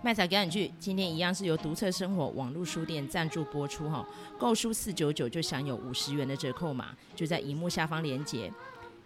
卖彩表演剧今天一样是由独特生活网络书店赞助播出哈，购书四九九就享有五十元的折扣码，就在荧幕下方连接。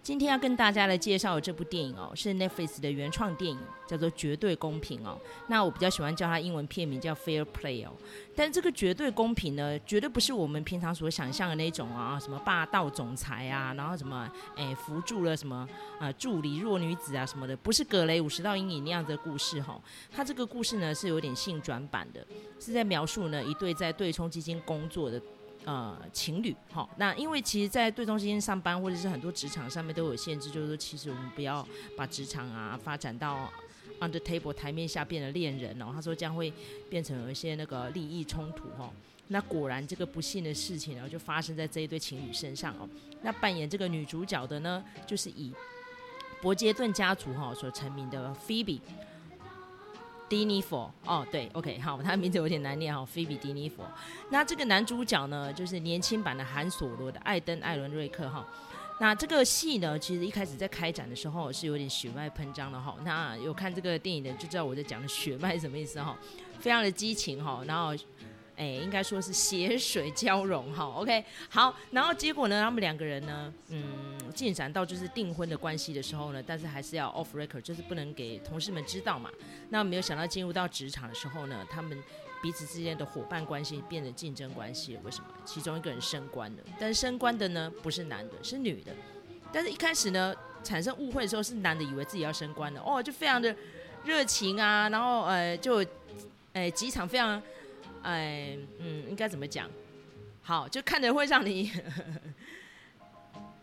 今天要跟大家来介绍的这部电影哦，是 Netflix 的原创电影，叫做《绝对公平》哦。那我比较喜欢叫它英文片名叫《Fair Play》哦。但这个绝对公平呢，绝对不是我们平常所想象的那种啊，什么霸道总裁啊，然后什么诶扶助了什么啊助理弱女子啊什么的，不是格雷五十道阴影那样的故事哈、它这个故事呢是有点性转版的，是在描述呢一对在对冲基金工作的。呃，情侣，好，那因为其实，在对冲基金上班，或者是很多职场上面都有限制，就是说，其实我们不要把职场啊发展到 under table 台面下变得恋人哦。他说将会变成有一些那个利益冲突哈。那果然这个不幸的事情呢，就发生在这一对情侣身上哦。那扮演这个女主角的呢，就是以伯杰顿家族哈所成名的 Phoebe。迪尼佛哦，对，OK，好，他的名字有点难念哈，菲比迪尼佛。那这个男主角呢，就是年轻版的韩索罗的艾登艾伦瑞克哈。那这个戏呢，其实一开始在开展的时候是有点血脉喷张的哈。那有看这个电影的就知道我在讲的血脉什么意思哈，非常的激情哈，然后。哎，应该说是血水交融哈，OK，好，然后结果呢，他们两个人呢，嗯，进展到就是订婚的关系的时候呢，但是还是要 off record，就是不能给同事们知道嘛。那没有想到进入到职场的时候呢，他们彼此之间的伙伴关系变成竞争关系了。为什么？其中一个人升官了，但是升官的呢不是男的，是女的。但是一开始呢，产生误会的时候是男的以为自己要升官了，哦，就非常的热情啊，然后呃，就呃几场非常。哎，嗯，应该怎么讲？好，就看着会让你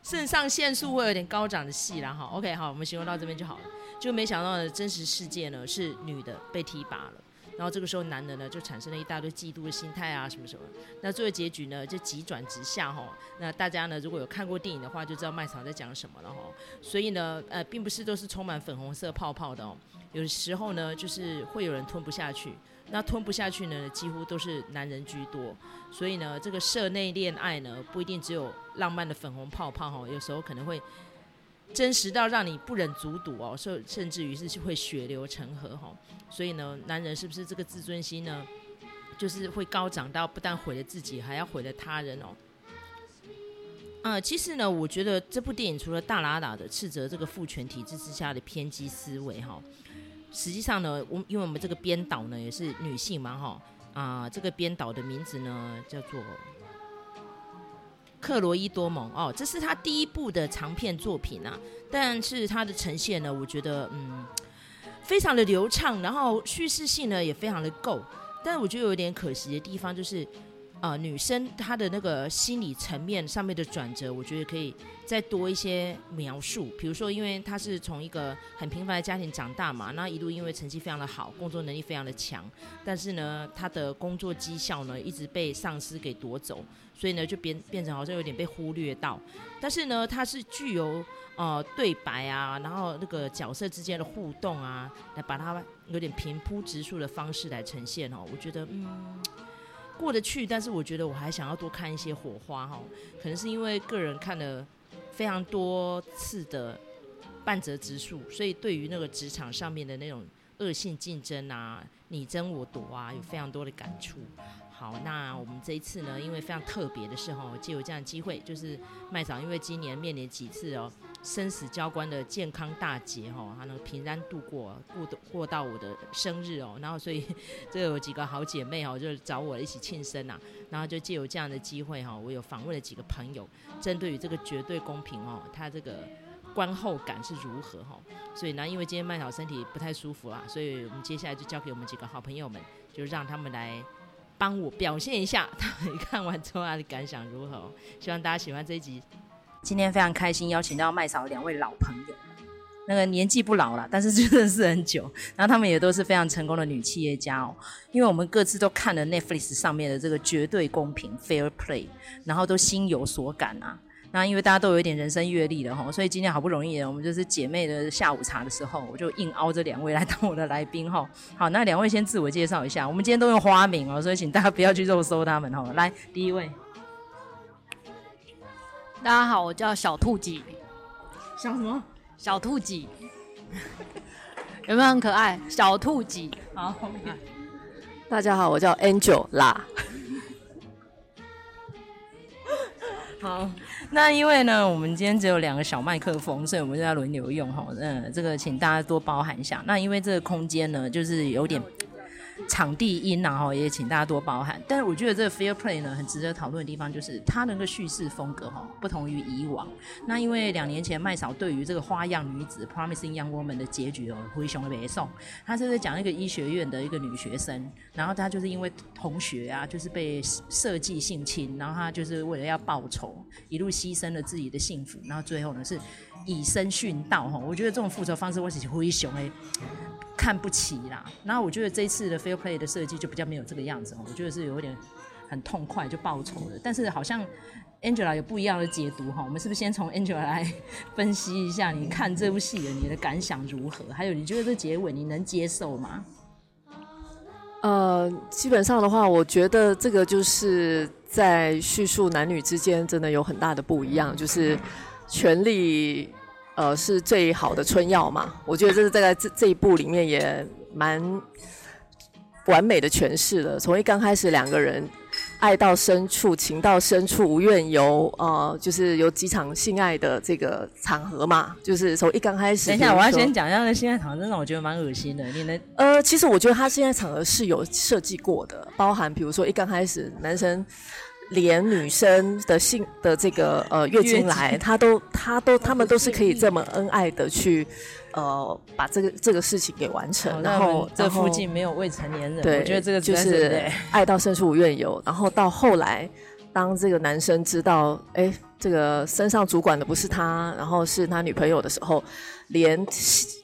肾上腺素会有点高涨的戏啦。哈，OK，好，我们形容到这边就好了。就没想到的真实世界呢，是女的被提拔了，然后这个时候男的呢就产生了一大堆嫉妒的心态啊，什么什么。那最后结局呢就急转直下哈。那大家呢如果有看过电影的话，就知道麦草在讲什么了哈。所以呢，呃，并不是都是充满粉红色泡泡的哦，有时候呢就是会有人吞不下去。那吞不下去呢，几乎都是男人居多，所以呢，这个社内恋爱呢，不一定只有浪漫的粉红泡泡哈，有时候可能会真实到让你不忍卒睹哦，甚甚至于是会血流成河哈。所以呢，男人是不是这个自尊心呢，就是会高涨到不但毁了自己，还要毁了他人哦？呃，其实呢，我觉得这部电影除了大喇喇的斥责这个父权体制之下的偏激思维哈。实际上呢，我因为我们这个编导呢也是女性嘛，哈啊，这个编导的名字呢叫做克罗伊多蒙哦，这是他第一部的长片作品啊，但是他的呈现呢，我觉得嗯非常的流畅，然后叙事性呢也非常的够，但是我觉得有点可惜的地方就是。呃，女生她的那个心理层面上面的转折，我觉得可以再多一些描述。比如说，因为她是从一个很平凡的家庭长大嘛，那一路因为成绩非常的好，工作能力非常的强，但是呢，她的工作绩效呢一直被上司给夺走，所以呢就变变成好像有点被忽略到。但是呢，她是具有呃对白啊，然后那个角色之间的互动啊，来把它有点平铺直述的方式来呈现哦，我觉得嗯。过得去，但是我觉得我还想要多看一些火花哈，可能是因为个人看了非常多次的半泽直树，所以对于那个职场上面的那种恶性竞争啊、你争我夺啊，有非常多的感触。好，那我们这一次呢，因为非常特别的是哈，借有这样的机会，就是麦嫂因为今年面临几次哦。生死交关的健康大劫哈，她能平安度过过过到我的生日哦，然后所以 这有几个好姐妹哈，就找我一起庆生呐，然后就借由这样的机会哈，我有访问了几个朋友，针对于这个绝对公平哦，他这个观后感是如何哈，所以呢，因为今天麦嫂身体不太舒服啦，所以我们接下来就交给我们几个好朋友们，就让他们来帮我表现一下，他们看完之后他的感想如何，希望大家喜欢这一集。今天非常开心，邀请到麦嫂两位老朋友，那个年纪不老了，但是就认识很久，然后他们也都是非常成功的女企业家哦。因为我们各自都看了 Netflix 上面的这个绝对公平 Fair Play，然后都心有所感啊。那因为大家都有一点人生阅历了哈，所以今天好不容易，我们就是姐妹的下午茶的时候，我就硬凹这两位来当我的来宾哈。好，那两位先自我介绍一下，我们今天都用花名哦，所以请大家不要去肉搜他们哈。来，第一位。大家好，我叫小兔几。小什么？小兔几。有没有很可爱？小兔几？好，后面。大家好，我叫 Angel 啦。好，那因为呢，我们今天只有两个小麦克风，所以我们就要轮流用哈。嗯，这个请大家多包涵一下。那因为这个空间呢，就是有点。场地音然后也请大家多包涵。但是我觉得这个 Fair Play 呢，很值得讨论的地方就是它那个叙事风格哈，不同于以往。那因为两年前麦嫂对于这个花样女子 Promising Young Woman 的结局哦，灰熊的北宋，他是在讲一个医学院的一个女学生，然后她就是因为同学啊，就是被设计性侵，然后她就是为了要报仇，一路牺牲了自己的幸福，然后最后呢是以身殉道哈。我觉得这种复仇方式我是灰熊哎。看不起啦，然后我觉得这一次的 Fair Play 的设计就比较没有这个样子，我觉得是有点很痛快就报仇了，但是好像 Angela 有不一样的解读哈，我们是不是先从 Angela 来分析一下，你看这部戏的你的感想如何？还有你觉得这结尾你能接受吗？呃，基本上的话，我觉得这个就是在叙述男女之间真的有很大的不一样，就是权力。呃，是最好的春药嘛？我觉得这是在这这一部里面也蛮完美的诠释了。从一刚开始，两个人爱到深处，情到深处，无怨尤，呃，就是有几场性爱的这个场合嘛。就是从一刚开始，等一下，我要先讲一下那性爱场合，真的我觉得蛮恶心的。你能？呃，其实我觉得他性爱场合是有设计过的，包含比如说一刚开始男生。连女生的性的这个呃月经来，他都他都他们都是可以这么恩爱的去呃把这个这个事情给完成。然后这附近没有未成年人，对，我觉得这个就是爱到深处无怨尤。然后到后来，当这个男生知道哎这个身上主管的不是他，然后是他女朋友的时候，连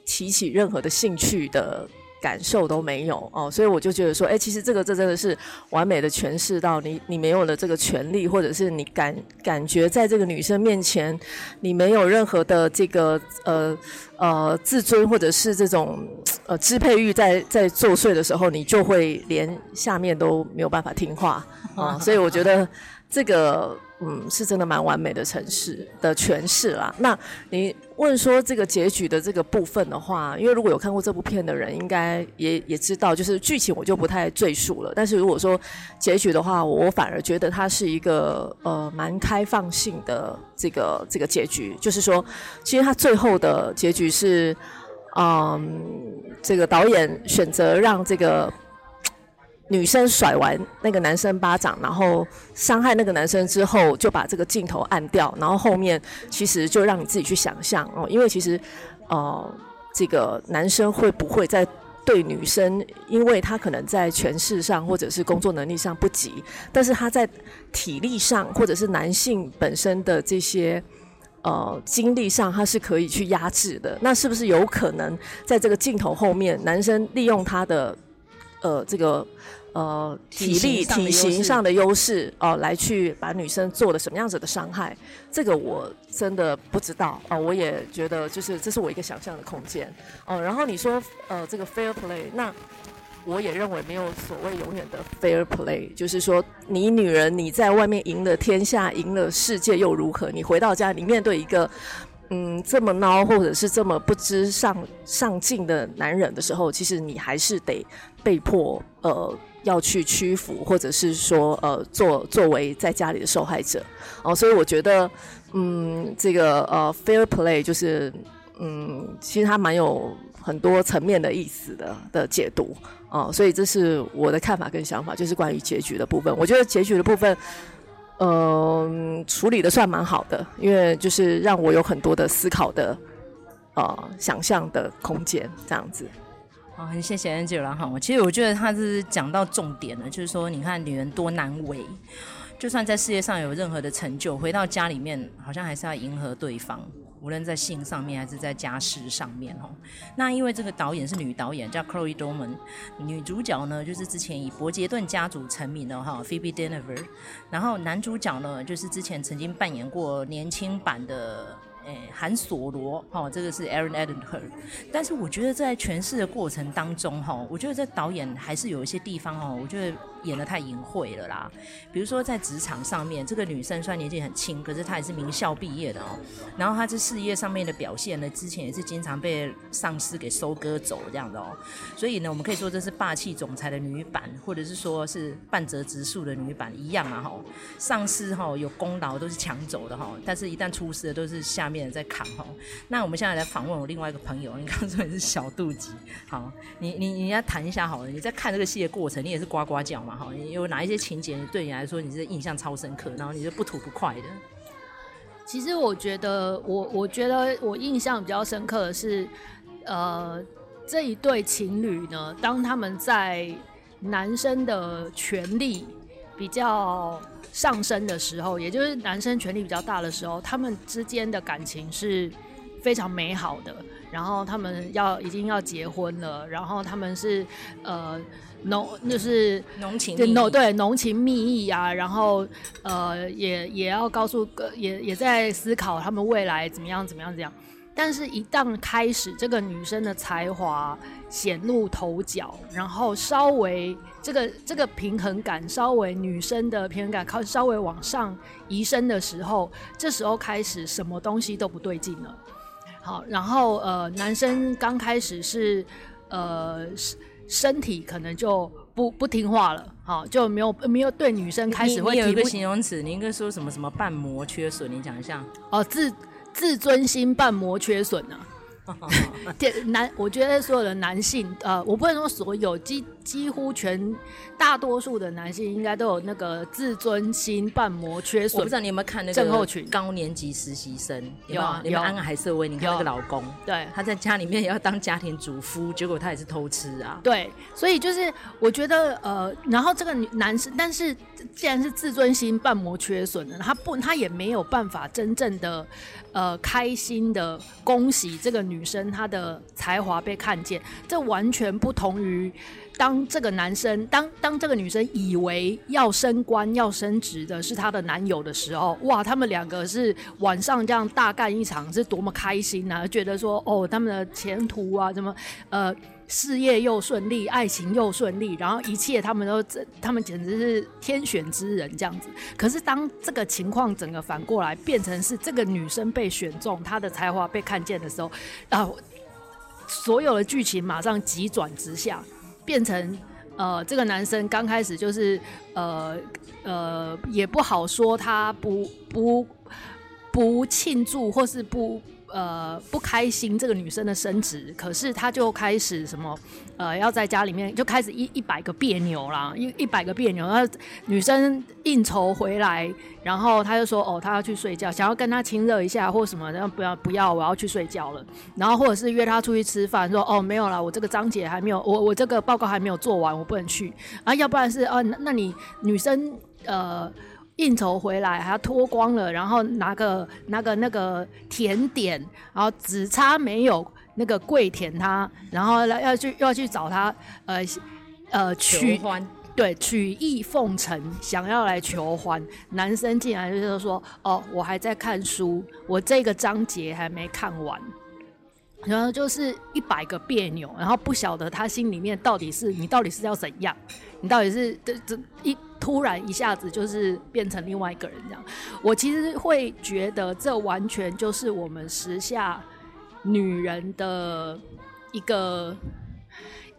提起任何的兴趣的。感受都没有哦，所以我就觉得说，哎，其实这个这真的是完美的诠释到你，你没有了这个权利，或者是你感感觉在这个女生面前，你没有任何的这个呃呃自尊，或者是这种呃支配欲在在作祟的时候，你就会连下面都没有办法听话啊，所以我觉得这个。嗯，是真的蛮完美的城市的诠释啦。那你问说这个结局的这个部分的话，因为如果有看过这部片的人，应该也也知道，就是剧情我就不太赘述了。但是如果说结局的话，我反而觉得它是一个呃蛮开放性的这个这个结局，就是说，其实它最后的结局是，嗯，这个导演选择让这个。女生甩完那个男生巴掌，然后伤害那个男生之后，就把这个镜头按掉，然后后面其实就让你自己去想象哦，因为其实，呃，这个男生会不会在对女生，因为他可能在权势上或者是工作能力上不及，但是他在体力上或者是男性本身的这些呃精力上，他是可以去压制的。那是不是有可能在这个镜头后面，男生利用他的？呃，这个呃体力体型上的优势哦、呃，来去把女生做了什么样子的伤害，这个我真的不知道啊、呃。我也觉得就是这是我一个想象的空间哦、呃。然后你说呃这个 fair play，那我也认为没有所谓永远的 fair play，就是说你女人你在外面赢了天下，赢了世界又如何？你回到家，你面对一个。嗯，这么孬或者是这么不知上上进的男人的时候，其实你还是得被迫呃要去屈服，或者是说呃作作为在家里的受害者哦。所以我觉得，嗯，这个呃 fair play 就是嗯，其实它蛮有很多层面的意思的的解读哦。所以这是我的看法跟想法，就是关于结局的部分。我觉得结局的部分。嗯、处理的算蛮好的，因为就是让我有很多的思考的，呃，想象的空间，这样子。好，很谢谢 Angela 哈。其实我觉得他是讲到重点了，就是说，你看女人多难为，就算在事业上有任何的成就，回到家里面，好像还是要迎合对方。无论在性上面还是在家事上面哦，那因为这个导演是女导演，叫 Chloe Dorman，女主角呢就是之前以伯杰顿家族成名的哈 Phoebe Dynevor，然后男主角呢就是之前曾经扮演过年轻版的。哎，韩索罗，哈，这个是 Aaron e d e n h e r 但是我觉得在诠释的过程当中，哈，我觉得这导演还是有一些地方，哈，我觉得演的太隐晦了啦。比如说在职场上面，这个女生虽然年纪很轻，可是她也是名校毕业的哦。然后她在事业上面的表现呢，之前也是经常被上司给收割走这样的哦。所以呢，我们可以说这是霸气总裁的女版，或者是说是半泽直树的女版一样啊哈。上司哈有功劳都是抢走的哈，但是一旦出事的都是下面在扛哈。那我们现在来访问我另外一个朋友，你刚说你是小肚鸡，好，你你你要谈一下好了。你在看这个戏的过程，你也是呱呱叫嘛哈？你有哪一些情节对你来说你是印象超深刻，然后你是不吐不快的？其实我觉得，我我觉得我印象比较深刻的是，呃，这一对情侣呢，当他们在男生的权力比较上升的时候，也就是男生权力比较大的时候，他们之间的感情是非常美好的。然后他们要已经要结婚了，然后他们是呃浓就是浓情对浓对浓情蜜意啊，然后呃也也要告诉也也在思考他们未来怎么样怎么样怎么样。但是，一旦开始这个女生的才华显露头角，然后稍微这个这个平衡感稍微女生的平衡感靠稍微往上移升的时候，这时候开始什么东西都不对劲了。好，然后呃，男生刚开始是呃身体可能就不不听话了，好，就没有没有对女生开始会提。有一个形容词，你应该说什么什么半膜缺损？你讲一下。哦，自自尊心半膜缺损呢、啊。男，我觉得所有的男性，呃，我不能说所有，几几乎全大多数的男性应该都有那个自尊心半膜缺损。我不知道你有没有看那个症候群高年级实习生？有啊，有安海瑟薇，你看那个老公，对，他在家里面也要当家庭主夫，结果他也是偷吃啊。对，所以就是我觉得，呃，然后这个男生，但是既然是自尊心半膜缺损的，他不，他也没有办法真正的。呃，开心的恭喜这个女生，她的才华被看见，这完全不同于当这个男生，当当这个女生以为要升官、要升职的是她的男友的时候，哇，他们两个是晚上这样大干一场，是多么开心啊！觉得说，哦，他们的前途啊，什么，呃。事业又顺利，爱情又顺利，然后一切他们都，他们简直是天选之人这样子。可是当这个情况整个反过来变成是这个女生被选中，她的才华被看见的时候，啊、呃，所有的剧情马上急转直下，变成呃，这个男生刚开始就是呃呃，也不好说他不不不庆祝或是不。呃，不开心这个女生的升职，可是她就开始什么，呃，要在家里面就开始一一百个别扭啦，一一百个别扭。那女生应酬回来，然后她就说，哦，她要去睡觉，想要跟他亲热一下或什么，然后不要不要，我要去睡觉了。然后或者是约他出去吃饭，说，哦，没有啦，我这个章节还没有，我我这个报告还没有做完，我不能去。啊，要不然是，啊，那你女生，呃。应酬回来还要脱光了，然后拿个拿个那个甜点，然后只差没有那个跪舔他，然后要要去要去找他，呃呃取欢，对，曲意奉承，想要来求欢。男生进来就是说，哦，我还在看书，我这个章节还没看完。然后就是一百个别扭，然后不晓得他心里面到底是你到底是要怎样，你到底是这这一突然一下子就是变成另外一个人这样。我其实会觉得这完全就是我们时下女人的一个。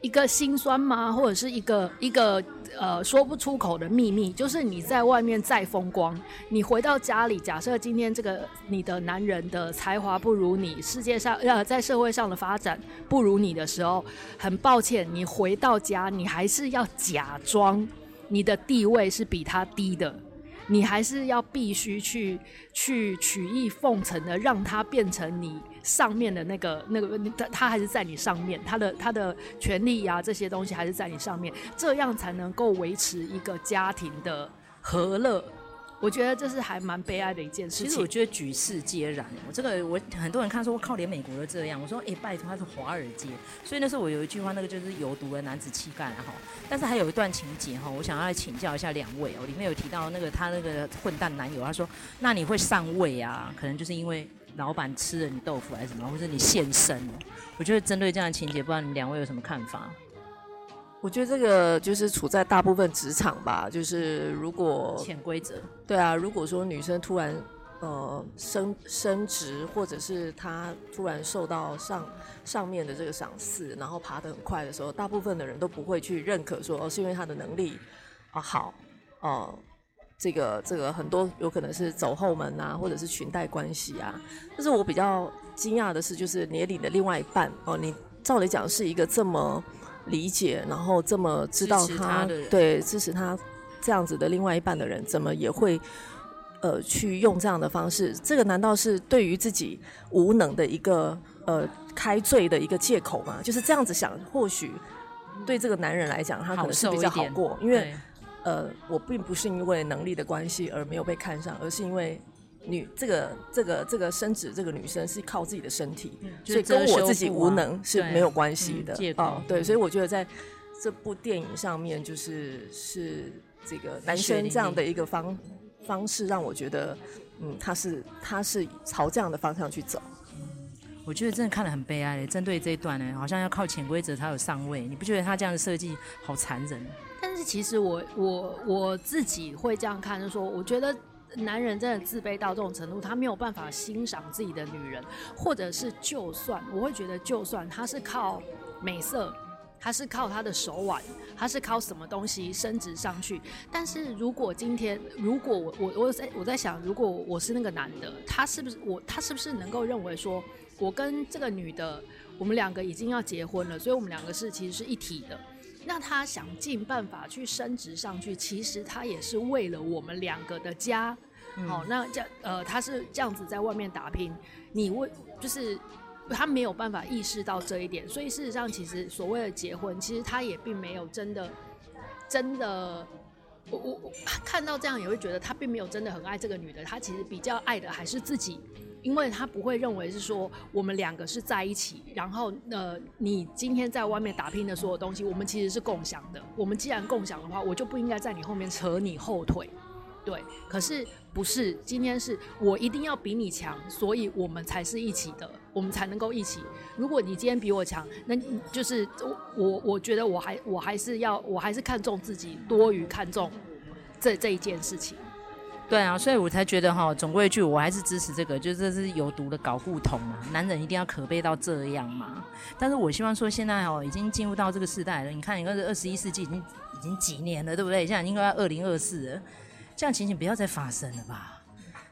一个心酸吗？或者是一个一个呃说不出口的秘密？就是你在外面再风光，你回到家里，假设今天这个你的男人的才华不如你，世界上呃在社会上的发展不如你的时候，很抱歉，你回到家，你还是要假装你的地位是比他低的。你还是要必须去去曲意奉承的，让他变成你上面的那个那个，他他还是在你上面，他的他的权利呀、啊、这些东西还是在你上面，这样才能够维持一个家庭的和乐。我觉得这是还蛮悲哀的一件事情。其实我觉得举世皆然。我这个我很多人看说，我靠，连美国都这样。我说，哎、拜托，他是华尔街。所以那时候我有一句话，那个就是有毒的男子气概哈。但是还有一段情节哈，我想要来请教一下两位哦。里面有提到那个他那个混蛋男友，他说，那你会上位啊？可能就是因为老板吃了你豆腐还是什么，或者你现身。我觉得针对这样的情节，不知道你们两位有什么看法？我觉得这个就是处在大部分职场吧，就是如果潜规则，对啊，如果说女生突然呃升升职，或者是她突然受到上上面的这个赏识，然后爬得很快的时候，大部分的人都不会去认可说哦，是因为她的能力啊好哦。呃这个这个很多有可能是走后门啊，或者是裙带关系啊。但是我比较惊讶的是，就是年龄的另外一半哦，你照理讲是一个这么理解，然后这么知道他，对支持他这样子的另外一半的人，怎么也会呃去用这样的方式？这个难道是对于自己无能的一个呃开罪的一个借口吗？就是这样子想，或许对这个男人来讲，他可能是比较好过，因为。呃，我并不是因为能力的关系而没有被看上，而是因为女这个这个这个升职这个女生是靠自己的身体，嗯、所以跟我自己无能是没有关系的。嗯、哦，对，所以我觉得在这部电影上面，就是是这个男生这样的一个方方式，让我觉得，嗯，他是他是朝这样的方向去走。我觉得真的看得很悲哀的，针对这一段呢，好像要靠潜规则才有上位，你不觉得他这样的设计好残忍？其实我我我自己会这样看，就是说，我觉得男人真的自卑到这种程度，他没有办法欣赏自己的女人，或者是就算我会觉得，就算他是靠美色，他是靠他的手腕，他是靠什么东西升职上去，但是如果今天，如果我我我在我在想，如果我是那个男的，他是不是我他是不是能够认为说，我跟这个女的，我们两个已经要结婚了，所以我们两个是其实是一体的。那他想尽办法去升职上去，其实他也是为了我们两个的家。好、嗯哦，那这样呃，他是这样子在外面打拼，你为就是他没有办法意识到这一点，所以事实上，其实所谓的结婚，其实他也并没有真的真的，我我我看到这样也会觉得他并没有真的很爱这个女的，他其实比较爱的还是自己。因为他不会认为是说我们两个是在一起，然后呃，你今天在外面打拼的所有东西，我们其实是共享的。我们既然共享的话，我就不应该在你后面扯你后腿，对。可是不是，今天是我一定要比你强，所以我们才是一起的，我们才能够一起。如果你今天比我强，那就是我我觉得我还我还是要我还是看重自己多于看重这这一件事情。对啊，所以我才觉得哈，总归一句，我还是支持这个，就这是有毒的搞固酮嘛，男人一定要可悲到这样嘛。但是我希望说，现在哦，已经进入到这个时代了，你看，你看这二十一世纪已经已经几年了，对不对？现在应该要二零二四了，这样情形不要再发生了吧，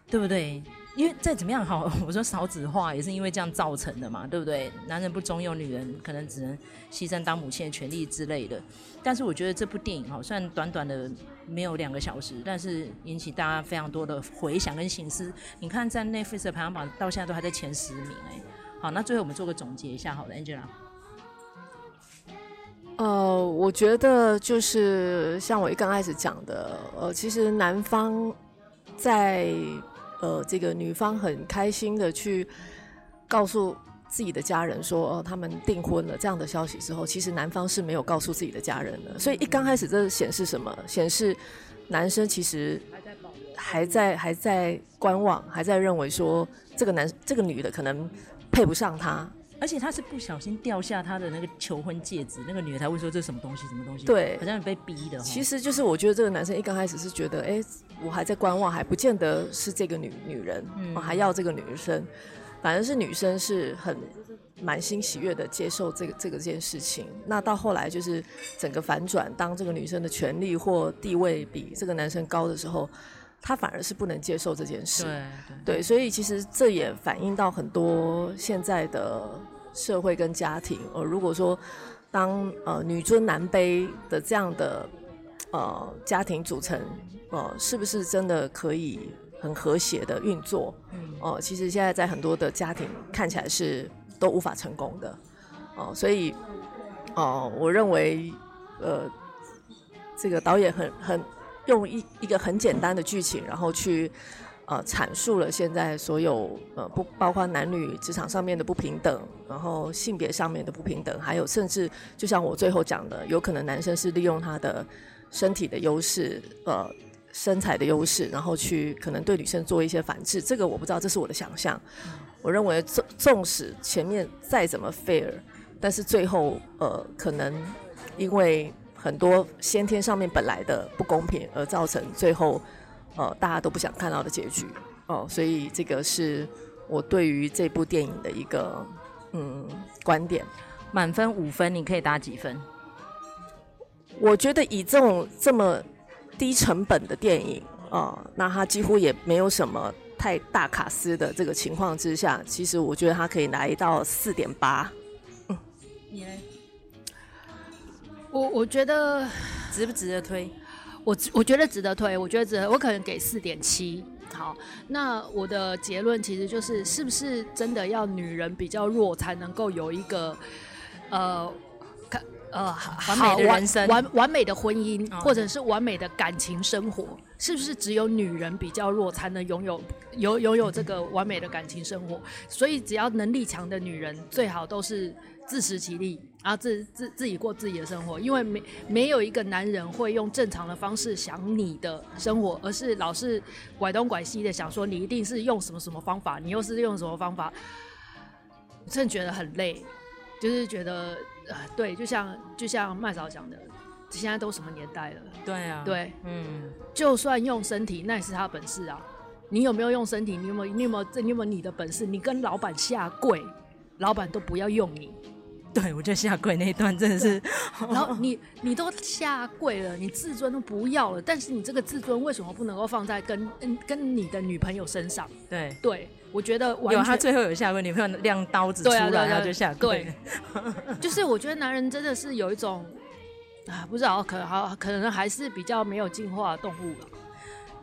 对不对？因为再怎么样好，我说少子化也是因为这样造成的嘛，对不对？男人不中用，女人可能只能牺牲当母亲的权利之类的。但是我觉得这部电影哈，虽然短短的没有两个小时，但是引起大家非常多的回响跟省思。你看，在 Netflix 的排行榜到现在都还在前十名哎。好，那最后我们做个总结一下，好了，Angela。呃，我觉得就是像我一刚开始讲的，呃，其实男方在。呃，这个女方很开心的去告诉自己的家人说，呃，他们订婚了这样的消息之后，其实男方是没有告诉自己的家人的。所以一刚开始，这显示什么？显示男生其实还在还在观望，还在认为说这个男这个女的可能配不上他。而且他是不小心掉下他的那个求婚戒指，那个女的才会说，这是什么东西？什么东西？对，好像被逼的。其实就是我觉得这个男生一刚开始是觉得，哎，我还在观望，还不见得是这个女女人，我、嗯、还要这个女生。反正是女生是很满心喜悦的接受这个这个件事情。那到后来就是整个反转，当这个女生的权利或地位比这个男生高的时候，她反而是不能接受这件事。对所以其实这也反映到很多现在的社会跟家庭。呃，如果说当呃女尊男卑的这样的呃家庭组成，呃，是不是真的可以很和谐的运作？哦、呃，其实现在在很多的家庭看起来是都无法成功的。哦、呃，所以哦、呃，我认为呃，这个导演很很。用一一个很简单的剧情，然后去呃阐述了现在所有呃不包括男女职场上面的不平等，然后性别上面的不平等，还有甚至就像我最后讲的，有可能男生是利用他的身体的优势，呃身材的优势，然后去可能对女生做一些反制。这个我不知道，这是我的想象。我认为纵纵使前面再怎么 fair，但是最后呃可能因为。很多先天上面本来的不公平，而造成最后呃大家都不想看到的结局哦。所以这个是我对于这部电影的一个嗯观点。满分五分，你可以打几分？我觉得以这种这么低成本的电影啊、呃，那它几乎也没有什么太大卡司的这个情况之下，其实我觉得它可以来到四点八。嗯，你呢？我我觉得值不值得推？我我觉得值得推，我觉得值得，我可能给四点七。好，那我的结论其实就是，是不是真的要女人比较弱才能够有一个？呃，看呃，完美的人生，完完，美的婚姻，哦，或者是完美的感情生活，是不是只有女人比较弱才能拥有有拥有这个完美的感情生活？所以只要能力强的女人，最好都是自食其力，然后自自自己过自己的生活，因为没没有一个男人会用正常的方式想你的生活，而是老是拐东拐西的想说你一定是用什么什么方法，你又是用什么方法，我真的觉得很累。就是觉得，呃，对，就像就像麦嫂讲的，现在都什么年代了？对啊，对，嗯，就算用身体，那也是他本事啊。你有没有用身体？你有没有？你有没有？你有没有你的本事？你跟老板下跪，老板都不要用你。对，我觉得下跪那一段真的是，然后你你都下跪了，你自尊都不要了，但是你这个自尊为什么不能够放在跟嗯跟你的女朋友身上？对对。我觉得有他最后有下跪，女朋友亮刀子出来，然后、啊、就下跪。就是我觉得男人真的是有一种啊，不知道可好，可能还是比较没有进化的动物吧。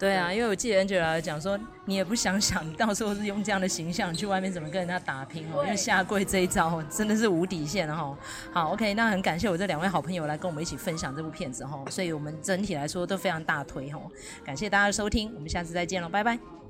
对啊，因为我记得 Angela 讲说，你也不想想，你 到时候是用这样的形象去外面怎么跟人家打拼哦？因为下跪这一招真的是无底线哈。好，OK，那很感谢我这两位好朋友来跟我们一起分享这部片子哈，所以我们整体来说都非常大推哈。感谢大家的收听，我们下次再见了，拜拜。